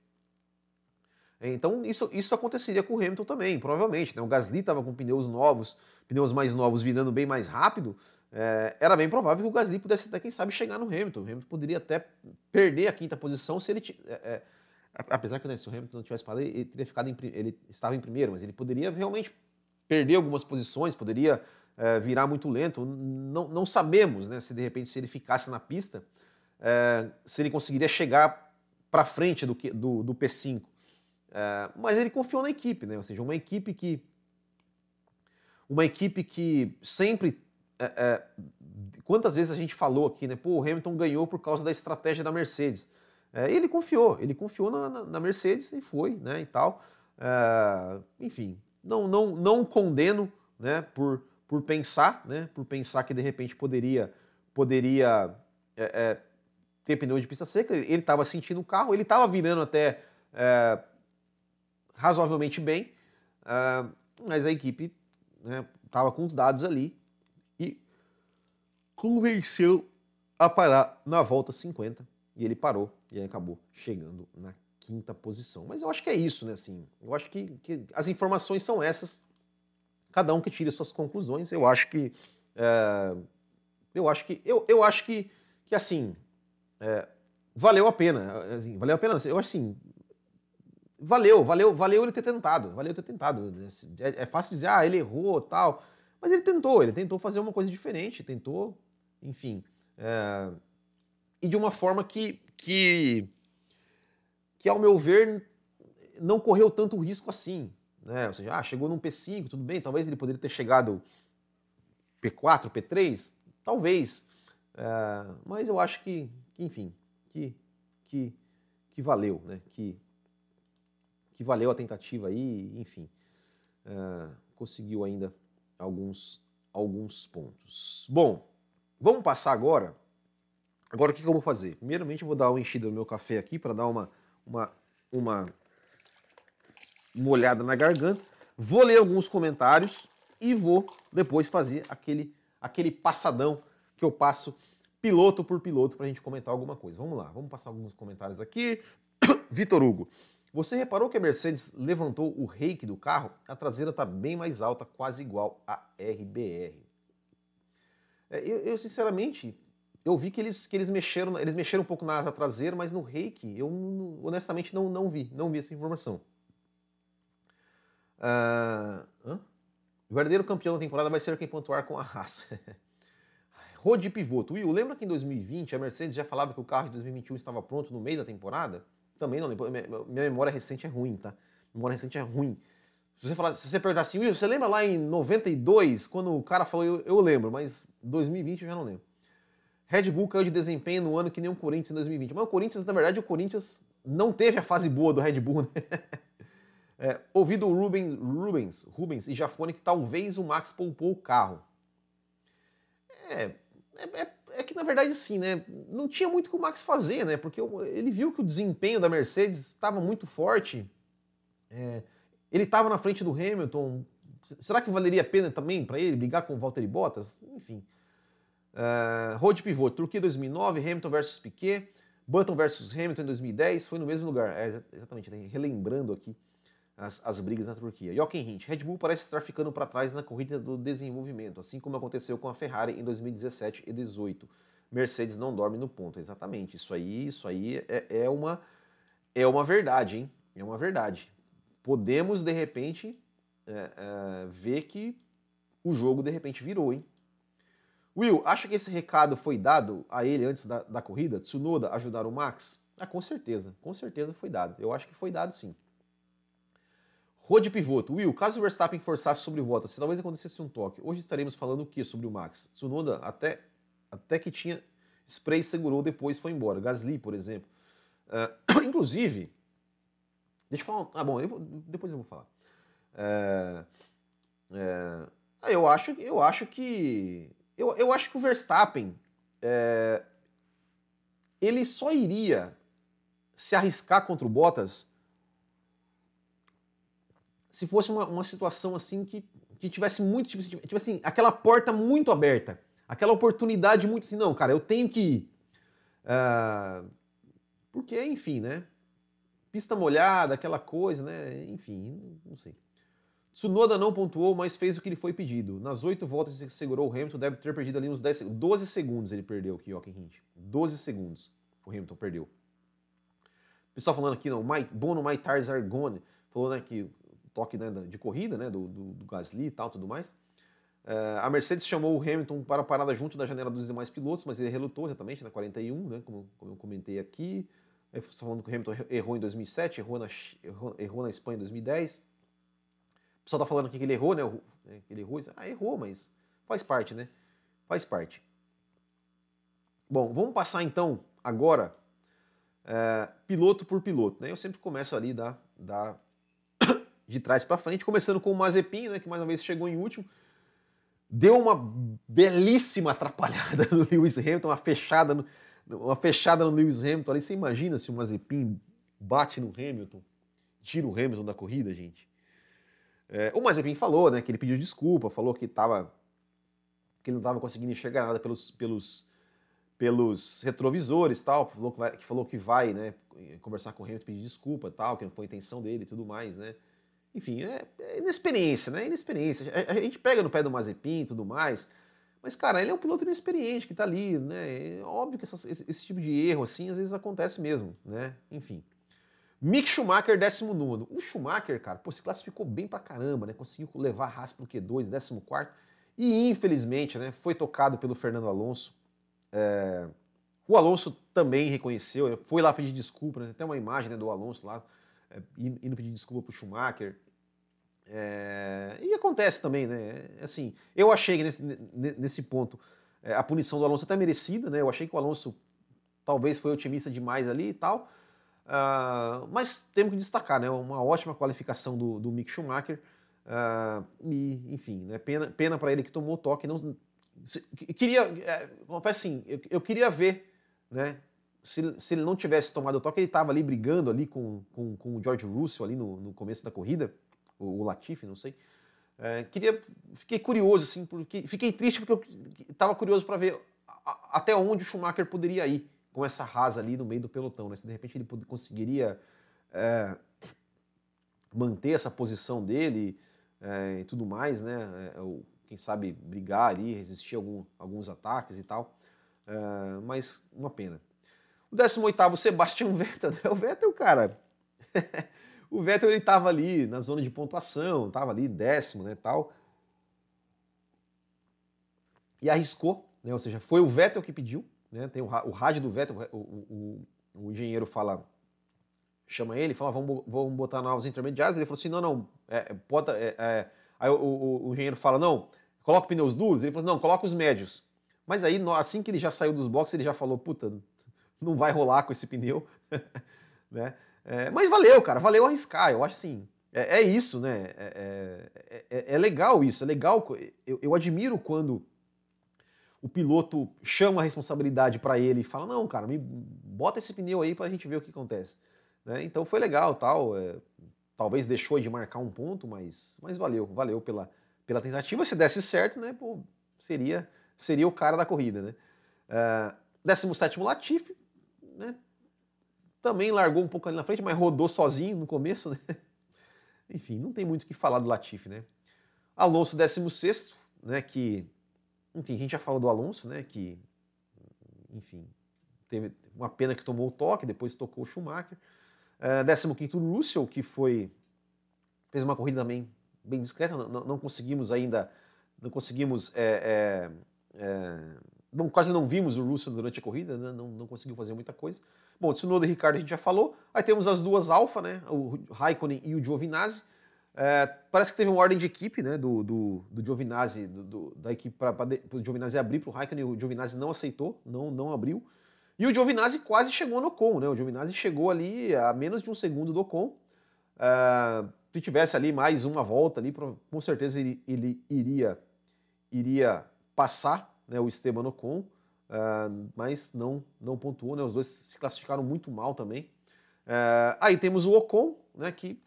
A: Então isso, isso aconteceria com o Hamilton também, provavelmente. Né? O Gasly estava com pneus novos, pneus mais novos virando bem mais rápido. É, era bem provável que o Gasly pudesse até, quem sabe, chegar no Hamilton. O Hamilton poderia até perder a quinta posição se ele. É, é, apesar que né, se o Hamilton não tivesse parado, ele teria ficado em, ele estava em primeiro, mas ele poderia realmente perder algumas posições, poderia é, virar muito lento. Não, não sabemos né, se de repente se ele ficasse na pista, é, se ele conseguiria chegar para frente do, do, do P5. É, mas ele confiou na equipe, né? Ou seja, uma equipe que uma equipe que sempre é, é, quantas vezes a gente falou aqui, né? Pô, o Hamilton ganhou por causa da estratégia da Mercedes. É, ele confiou, ele confiou na, na, na, Mercedes e foi, né? E tal. É, enfim, não, não, não condeno, né? Por, por pensar, né? Por pensar que de repente poderia, poderia é, é, ter pneu de pista seca. Ele estava sentindo o carro, ele estava virando até razoavelmente bem, mas a equipe estava né, com os dados ali convenceu a parar na volta 50 e ele parou e acabou chegando na quinta posição. Mas eu acho que é isso, né? Assim, eu acho que, que as informações são essas. Cada um que tire suas conclusões. Eu acho que é, eu acho que eu, eu acho que, que assim é, valeu a pena. Assim, valeu a pena. Eu acho assim valeu, valeu, valeu ele ter tentado, valeu ter tentado. É, é fácil dizer, ah, ele errou, tal. Mas ele tentou, ele tentou fazer uma coisa diferente, tentou enfim. É, e de uma forma que, que, que, ao meu ver, não correu tanto risco assim. Né? Ou seja, ah, chegou num P5, tudo bem, talvez ele poderia ter chegado P4, P3, talvez. É, mas eu acho que, que enfim, que, que, que valeu, né? Que, que valeu a tentativa aí, enfim. É, conseguiu ainda alguns, alguns pontos. Bom, Vamos passar agora. Agora o que, que eu vou fazer? Primeiramente eu vou dar uma enchida no meu café aqui para dar uma, uma, uma, uma olhada na garganta. Vou ler alguns comentários e vou depois fazer aquele, aquele passadão que eu passo piloto por piloto para a gente comentar alguma coisa. Vamos lá, vamos passar alguns comentários aqui. [coughs] Vitor Hugo, você reparou que a Mercedes levantou o rake do carro? A traseira está bem mais alta, quase igual a RBR. É, eu, eu, sinceramente, eu vi que eles, que eles mexeram, eles mexeram um pouco na asa traseira, mas no reiki eu honestamente não, não vi, não vi essa informação. Uh, o verdadeiro campeão da temporada vai ser quem pontuar com a raça. [laughs] Rode pivoto. Will, lembra que em 2020 a Mercedes já falava que o carro de 2021 estava pronto no meio da temporada? Também não lembro. Minha memória recente é ruim, tá? Memória recente é ruim. Se você, falar, se você perguntar assim, Will, você lembra lá em 92, quando o cara falou, eu, eu lembro, mas 2020 eu já não lembro. Red Bull caiu de desempenho no ano que nem o Corinthians em 2020. Mas o Corinthians, na verdade, o Corinthians não teve a fase boa do Red Bull, [laughs] né? É, ouvido o Rubens, Rubens, Rubens e Jafone que talvez o Max poupou o carro. É, é, é, é, que na verdade sim, né? Não tinha muito que o Max fazer, né? Porque ele viu que o desempenho da Mercedes estava muito forte. É, ele estava na frente do Hamilton. Será que valeria a pena também para ele brigar com o Valtteri Bottas? Enfim. Uh, road pivot, Turquia 2009, Hamilton versus Piquet, Button versus Hamilton em 2010, foi no mesmo lugar. É, exatamente, relembrando aqui as, as brigas na Turquia. Jochen Hint, Red Bull parece estar ficando para trás na corrida do desenvolvimento, assim como aconteceu com a Ferrari em 2017 e 2018. Mercedes não dorme no ponto, exatamente. Isso aí, isso aí é, é uma é uma verdade, hein? É uma verdade podemos de repente é, é, ver que o jogo de repente virou, hein? Will, acha que esse recado foi dado a ele antes da, da corrida? Tsunoda ajudar o Max? Ah, com certeza, com certeza foi dado. Eu acho que foi dado sim. Rode pivoto. Will, caso o Verstappen forçasse sobre volta, se talvez acontecesse um toque, hoje estaremos falando o que sobre o Max? Tsunoda até, até que tinha spray segurou, depois foi embora. Gasly, por exemplo. Uh, [coughs] inclusive, Deixa eu falar. Ah, bom, eu vou, depois eu vou falar. É, é, eu acho, eu acho que eu, eu acho que o Verstappen é, ele só iria se arriscar contra o Bottas se fosse uma, uma situação assim que, que tivesse muito tipo, tipo assim aquela porta muito aberta, aquela oportunidade muito assim não, cara, eu tenho que ir. Uh, porque, enfim, né? Pista molhada, aquela coisa, né? Enfim, não sei. Tsunoda não pontuou, mas fez o que lhe foi pedido. Nas oito voltas que segurou o Hamilton, deve ter perdido ali uns 10, 12 segundos ele perdeu aqui, Jochen Hint. 12 segundos o Hamilton perdeu. Pessoal falando aqui, não, My, Bono My Tires Are falou né, que toque né, de corrida né, do, do, do Gasly e tal, tudo mais. Uh, a Mercedes chamou o Hamilton para a parada junto da janela dos demais pilotos, mas ele relutou exatamente na 41, né, como, como eu comentei aqui. Estou falando que o Hamilton errou em 2007, errou na, errou, errou na Espanha em 2010. O pessoal está falando aqui que ele errou, né? que ele errou. Ah, errou, mas faz parte, né? Faz parte. Bom, vamos passar então agora é, piloto por piloto. Né? Eu sempre começo ali da, da [coughs] de trás para frente, começando com o Mazepin, né, que mais uma vez chegou em último deu uma belíssima atrapalhada no [laughs] Lewis Hamilton, uma fechada no, uma fechada no Lewis Hamilton ali. Você imagina se o Mazepin bate no Hamilton, tira o Hamilton da corrida, gente? É, o Mazepin falou, né, que ele pediu desculpa, falou que tava que ele não estava conseguindo enxergar nada pelos, pelos, pelos retrovisores tal, falou que, vai, que falou que vai, né, conversar com o Hamilton, pedir desculpa tal, que não foi a intenção dele e tudo mais, né. Enfim, é, é inexperiência, né? Inexperiência. A, a, gente pega no pé do Mazepin e tudo mais, mas, cara, ele é um piloto inexperiente que tá ali, né? É óbvio que esse, esse, tipo de erro, assim, às vezes acontece mesmo, né? Enfim. Mick Schumacher, 19. O Schumacher, cara, pô, se classificou bem pra caramba, né? Conseguiu levar a Haas pro Q2, 14. E, infelizmente, né, foi tocado pelo Fernando Alonso. É... O Alonso também reconheceu, né? foi lá pedir desculpa, né? Tem uma imagem né, do Alonso lá, é, indo pedir desculpa pro Schumacher. É, e acontece também, né? Assim, eu achei que nesse, nesse ponto é, a punição do Alonso até merecida, né? Eu achei que o Alonso talvez foi otimista demais ali e tal. Uh, mas temos que destacar, né? Uma ótima qualificação do, do Mick Schumacher. Uh, e, enfim, né? pena, pena para ele que tomou o toque. Não, se, queria, é, confesso assim, eu, eu, queria ver, né? Se, se ele não tivesse tomado o toque, ele estava ali brigando ali com, com, com o George Russell ali no, no começo da corrida o Latifi, não sei. É, queria, fiquei curioso, assim, porque fiquei triste porque eu estava curioso para ver a, até onde o Schumacher poderia ir com essa rasa ali no meio do pelotão, né? Se de repente ele conseguiria é, manter essa posição dele é, e tudo mais, né? É, ou, quem sabe brigar ali, resistir a algum, alguns ataques e tal. É, mas uma pena. O 18º, Sebastian Vettel, né? O Vettel, cara, [laughs] O Vettel ele estava ali na zona de pontuação, estava ali décimo, né, tal. E arriscou, né, ou seja, foi o Vettel que pediu, né, tem o, o rádio do Vettel, o, o, o, engenheiro fala, chama ele, fala, vamos, vamos botar novos intermediários, ele falou assim, não, não, é, bota, é, é. aí o, o, engenheiro fala, não, coloca pneus duros, ele falou, não, coloca os médios. Mas aí, assim que ele já saiu dos boxes, ele já falou, puta, não vai rolar com esse pneu, [laughs] né? É, mas valeu, cara, valeu arriscar. Eu acho assim, é, é isso, né? É, é, é, é legal isso, é legal. Eu, eu, admiro quando o piloto chama a responsabilidade para ele e fala: Não, cara, me bota esse pneu aí para a gente ver o que acontece. Né? Então foi legal, tal. Talvez deixou de marcar um ponto, mas, mas valeu, valeu pela, pela tentativa. Se desse certo, né? Pô, seria, seria o cara da corrida, né? Uh, 17 Latifi, né? Também largou um pouco ali na frente, mas rodou sozinho no começo, né? [laughs] Enfim, não tem muito o que falar do Latifi, né? Alonso 16, né? Que, enfim, a gente já falou do Alonso, né? Que, enfim, teve uma pena que tomou o toque, depois tocou o Schumacher. Uh, 15 Russell, que foi fez uma corrida também bem discreta, não, não conseguimos ainda, não conseguimos, é, é, é, não, quase não vimos o Russell durante a corrida, né? não, não conseguiu fazer muita coisa. Bom, Tsunoda e Ricardo a gente já falou. Aí temos as duas Alfa, né? O Raikkonen e o Giovinazzi. É, parece que teve uma ordem de equipe, né? Do, do, do Giovinazzi, do, do, da equipe para o Giovinazzi abrir para o Raikkonen. O Giovinazzi não aceitou, não, não abriu. E o Giovinazzi quase chegou no Ocon, né? O Giovinazzi chegou ali a menos de um segundo do Ocon. É, se tivesse ali mais uma volta ali, com certeza ele, ele iria, iria passar né, o Esteban Ocon. Uh, mas não, não pontuou, né? Os dois se classificaram muito mal também. Uh, aí temos o Ocon, né? Que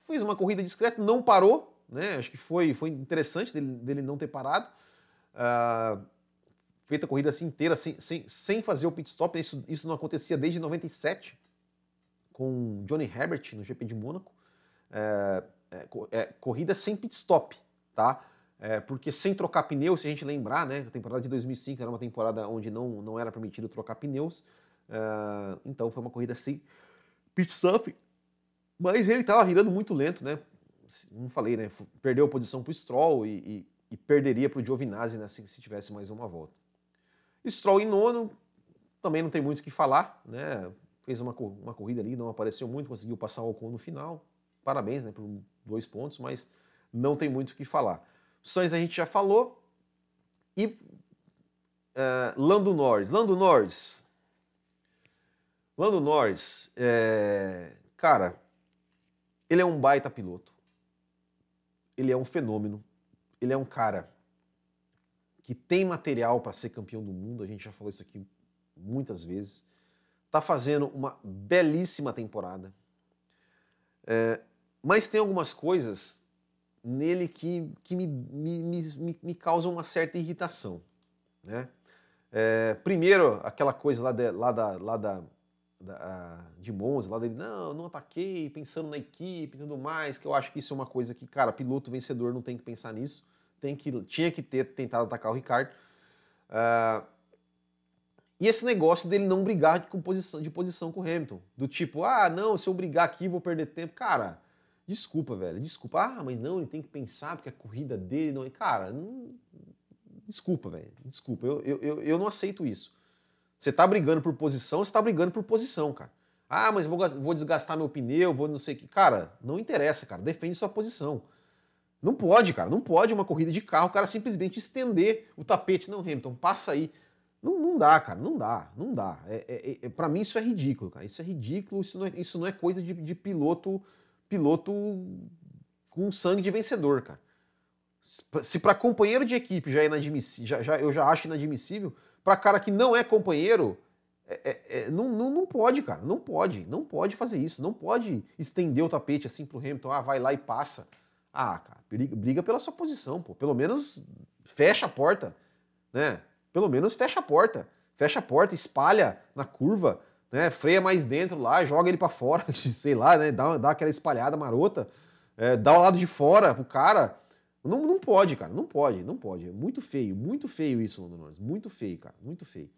A: fez uma corrida discreta, não parou, né? Acho que foi, foi interessante dele, dele não ter parado. Uh, feita a corrida assim inteira sem, sem, sem fazer o pit stop. Isso, isso não acontecia desde 97 com Johnny Herbert no GP de Mônaco. é, é, corrida sem pit stop, tá? É, porque sem trocar pneus, se a gente lembrar, né, a temporada de 2005 era uma temporada onde não, não era permitido trocar pneus, é, então foi uma corrida sem pit stop, mas ele estava virando muito lento, né? Não falei, né? Perdeu a posição para o Stroll e, e, e perderia para o Giovinazzi né, se, se tivesse mais uma volta. Stroll em nono, também não tem muito o que falar, né? Fez uma, uma corrida ali, não apareceu muito, conseguiu passar o Ocon no final. Parabéns, né, por dois pontos, mas não tem muito o que falar. Sainz a gente já falou. E uh, Lando Norris. Lando Norris. Lando Norris, é, cara, ele é um baita piloto. Ele é um fenômeno. Ele é um cara que tem material para ser campeão do mundo. A gente já falou isso aqui muitas vezes. Tá fazendo uma belíssima temporada. É, mas tem algumas coisas nele que, que me, me, me, me causam uma certa irritação. Né? É, primeiro, aquela coisa lá, de, lá, da, lá da, da, de Monza, lá dele, não, não ataquei, pensando na equipe e tudo mais, que eu acho que isso é uma coisa que, cara, piloto vencedor não tem que pensar nisso, tem que, tinha que ter tentado atacar o Ricardo. Uh, e esse negócio dele não brigar de, posição, de posição com o Hamilton, do tipo, ah, não, se eu brigar aqui vou perder tempo. Cara, Desculpa, velho. Desculpa. Ah, mas não, ele tem que pensar porque a corrida dele não é. Cara, não... desculpa, velho. Desculpa. Eu, eu, eu não aceito isso. Você tá brigando por posição, você tá brigando por posição, cara. Ah, mas vou, vou desgastar meu pneu, vou não sei o que. Cara, não interessa, cara. Defende sua posição. Não pode, cara. Não pode uma corrida de carro, o cara simplesmente estender o tapete. Não, Hamilton, passa aí. Não, não dá, cara. Não dá. Não dá. É, é, é para mim isso é ridículo, cara. Isso é ridículo. Isso não é, isso não é coisa de, de piloto piloto com sangue de vencedor, cara. Se para companheiro de equipe já é inadmissível, já, já, eu já acho inadmissível, para cara que não é companheiro, é, é, é, não, não, não pode, cara. Não pode. Não pode fazer isso. Não pode estender o tapete assim pro Hamilton. Ah, vai lá e passa. Ah, cara, briga, briga pela sua posição, pô. Pelo menos fecha a porta, né? Pelo menos fecha a porta. Fecha a porta, espalha na curva, né, freia mais dentro lá, joga ele para fora, [laughs] sei lá, né, dá, dá aquela espalhada marota, é, dá o lado de fora pro cara. Não, não pode, cara, não pode, não pode. É muito feio, muito feio isso, Lando Norris. Muito feio, cara, muito feio.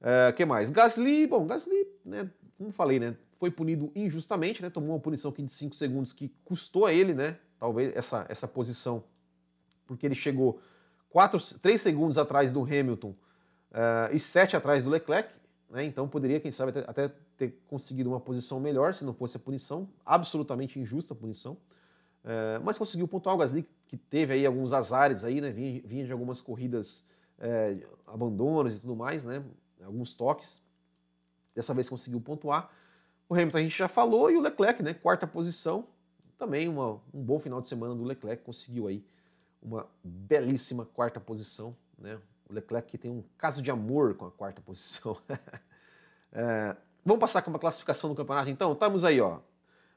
A: É, que mais? Gasly, bom, Gasly, né, como falei, né, foi punido injustamente, né, tomou uma punição de 5 segundos que custou a ele, né, talvez essa, essa posição, porque ele chegou 3 segundos atrás do Hamilton uh, e 7 atrás do Leclerc, né? Então poderia, quem sabe, até, até, ter conseguido uma posição melhor se não fosse a punição. Absolutamente injusta a punição. É, mas conseguiu pontuar o Gasly, que teve aí alguns azares aí, né? Vinha, vinha de algumas corridas, é, abandonos e tudo mais, né? Alguns toques. Dessa vez conseguiu pontuar. O Hamilton a gente já falou, e o Leclerc, né? Quarta posição. Também uma, um bom final de semana do Leclerc, conseguiu aí uma belíssima quarta posição, né? O Leclerc que tem um caso de amor com a quarta posição. [laughs] é, vamos passar com uma classificação do campeonato então? Estamos aí, ó.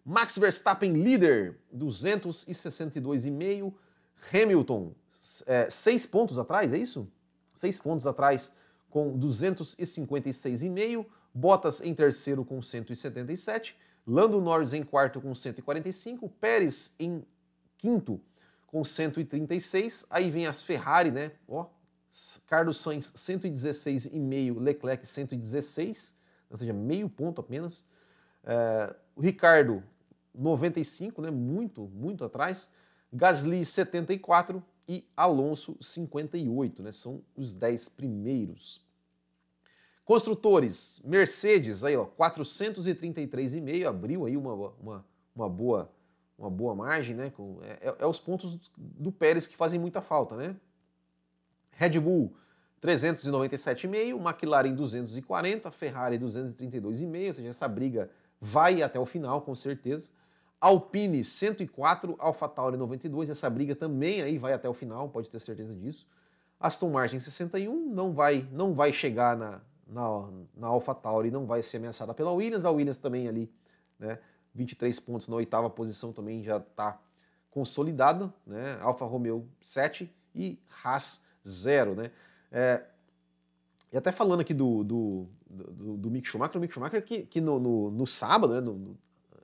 A: Max Verstappen líder, 262,5. Hamilton, é, seis pontos atrás, é isso? Seis pontos atrás com 256,5. Bottas em terceiro com 177. Lando Norris em quarto com 145. Pérez em quinto com 136. Aí vem as Ferrari, né? Ó, Carlos Sainz 116,5, Leclerc 116, ou seja, meio ponto apenas. É, Ricardo 95, né, muito, muito atrás. Gasly 74 e Alonso 58, né, são os 10 primeiros. Construtores, Mercedes aí ó, 433,5, abriu aí uma, uma, uma, boa uma boa margem, né? Com, é, é, é os pontos do Pérez que fazem muita falta, né? Red Bull 397,5, McLaren 240, Ferrari 232,5, ou seja, essa briga vai até o final, com certeza. Alpine 104, AlphaTauri 92, essa briga também aí vai até o final, pode ter certeza disso. Aston Martin 61, não vai, não vai chegar na, na, na AlphaTauri, não vai ser ameaçada pela Williams, a Williams também ali, né, 23 pontos na oitava posição também já está consolidado, né, Alfa Romeo 7 e Haas zero, né? É, e até falando aqui do, do, do, do Mick Schumacher, o Mick Schumacher que, que no, no, no sábado, né, no,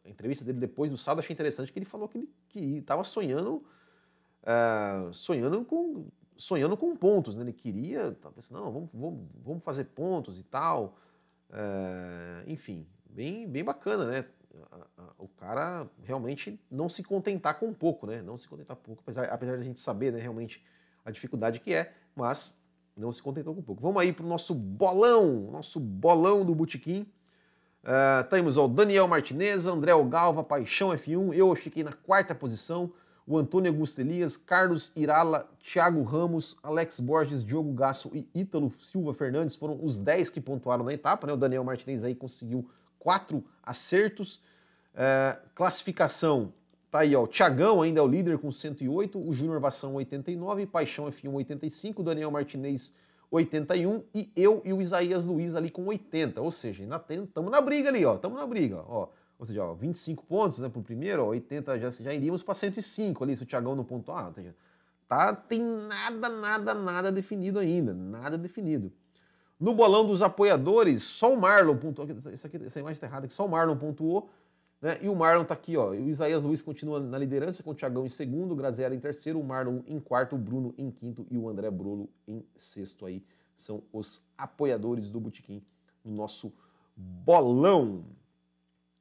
A: a entrevista dele depois do sábado, achei interessante que ele falou que ele estava sonhando, uh, sonhando com sonhando com pontos, né? Ele queria, tava pensando, não, vamos, vamos, vamos fazer pontos e tal. Uh, enfim, bem, bem bacana, né? O cara realmente não se contentar com pouco, né? Não se contentar com pouco, apesar, apesar de a gente saber, né, realmente a dificuldade que é, mas não se contentou com pouco. Vamos aí para o nosso bolão, nosso bolão do Botequim. Uh, temos o Daniel Martinez, André Galva, Paixão F1, eu fiquei na quarta posição, o Antônio Augusto Elias, Carlos Irala, Thiago Ramos, Alex Borges, Diogo Gasso e Ítalo Silva Fernandes foram os 10 que pontuaram na etapa, né? O Daniel Martinez aí conseguiu quatro acertos. Uh, classificação, tá aí, ó, o Thiagão ainda é o líder com 108, o Júnior Vação 89, Paixão F1 85, Daniel Martinez 81 e eu e o Isaías Luiz ali com 80. Ou seja, ainda estamos na briga ali, ó. Estamos na briga, ó. Ou seja, ó, 25 pontos né, para o primeiro, ó, 80 já, já iríamos para 105 ali, se o Thiagão não pontuar. Seja, tá, tem nada, nada, nada definido ainda. Nada definido. No bolão dos apoiadores, só o Marlon pontuou. Essa, aqui, essa imagem está errada aqui, só o Marlon pontuou. Né? E o Marlon está aqui, ó. O Isaías Luiz continua na liderança, com o Thiagão em segundo, o Graziella em terceiro, o Marlon em quarto, o Bruno em quinto e o André Brolo em sexto aí. São os apoiadores do Botequim no nosso bolão.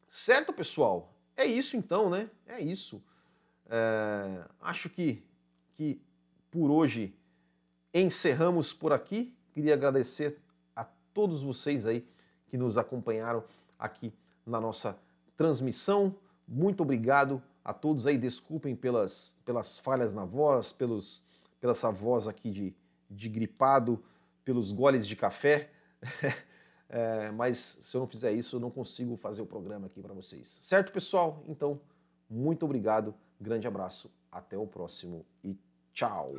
A: Certo, pessoal? É isso então, né? É isso. É... acho que, que por hoje encerramos por aqui. Queria agradecer a todos vocês aí que nos acompanharam aqui na nossa transmissão. Muito obrigado a todos aí. Desculpem pelas, pelas falhas na voz, pelos, pela essa voz aqui de, de gripado, pelos goles de café. [laughs] é, mas se eu não fizer isso, eu não consigo fazer o programa aqui para vocês. Certo, pessoal? Então, muito obrigado, grande abraço, até o próximo e tchau!